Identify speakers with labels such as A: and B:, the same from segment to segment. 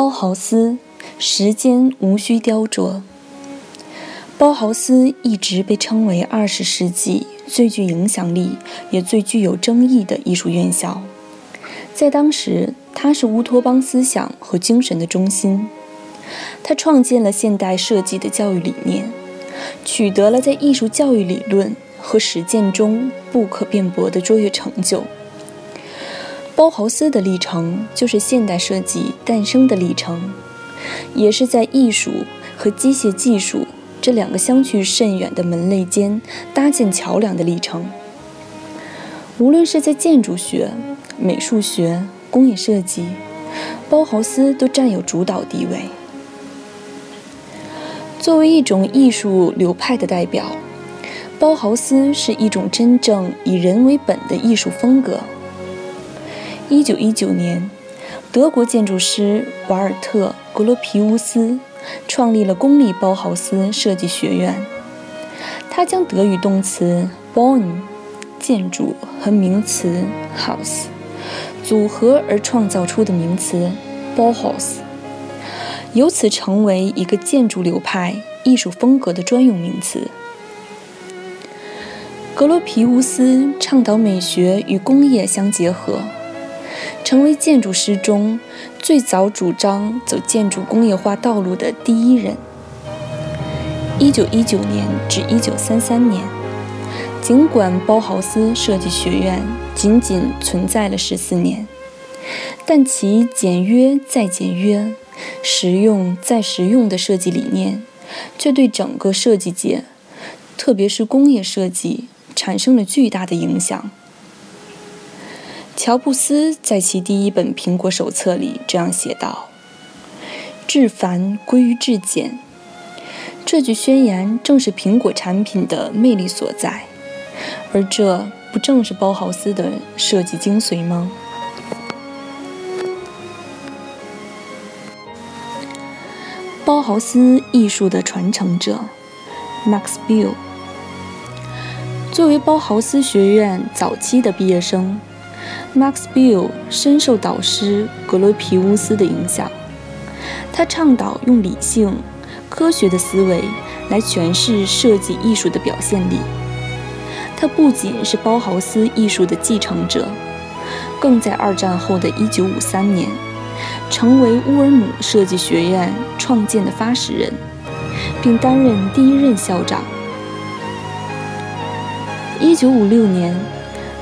A: 包豪斯，时间无需雕琢。包豪斯一直被称为二十世纪最具影响力也最具有争议的艺术院校。在当时，它是乌托邦思想和精神的中心。他创建了现代设计的教育理念，取得了在艺术教育理论和实践中不可辩驳的卓越成就。包豪斯的历程就是现代设计诞生的历程，也是在艺术和机械技术这两个相去甚远的门类间搭建桥梁的历程。无论是在建筑学、美术学、工业设计，包豪斯都占有主导地位。作为一种艺术流派的代表，包豪斯是一种真正以人为本的艺术风格。一九一九年，德国建筑师瓦尔特·格罗皮乌斯创立了公立包豪斯设计学院。他将德语动词 “bauen” 建筑和名词 “Haus” 组合而创造出的名词 “Bauhaus”，由此成为一个建筑流派艺术风格的专用名词。格罗皮乌斯倡导美学与工业相结合。成为建筑师中最早主张走建筑工业化道路的第一人。一九一九年至一九三三年，尽管包豪斯设计学院仅仅存在了十四年，但其简约再简约、实用再实用的设计理念，却对整个设计界，特别是工业设计，产生了巨大的影响。乔布斯在其第一本苹果手册里这样写道：“至繁归于至简。”这句宣言正是苹果产品的魅力所在，而这不正是包豪斯的设计精髓吗？包豪斯艺术的传承者，Max Bill，作为包豪斯学院早期的毕业生。Max Bill 深受导师格罗皮乌斯的影响，他倡导用理性、科学的思维来诠释设计艺术的表现力。他不仅是包豪斯艺术的继承者，更在二战后的1953年成为乌尔姆设计学院创建的发始人，并担任第一任校长。1956年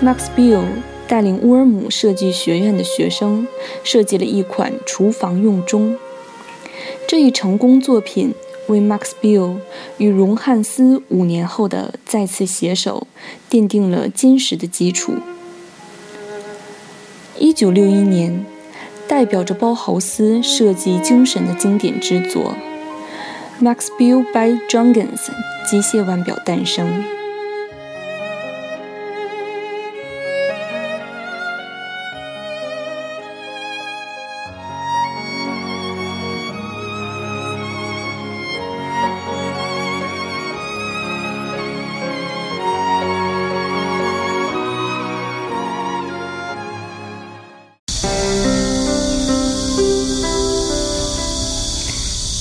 A: ，Max Bill。带领乌尔姆设计学院的学生设计了一款厨房用钟。这一成功作品为 Max Bill 与荣汉斯五年后的再次携手奠定了坚实的基础。1961年，代表着包豪斯设计精神的经典之作 Max Bill by Jungens 机械腕表诞生。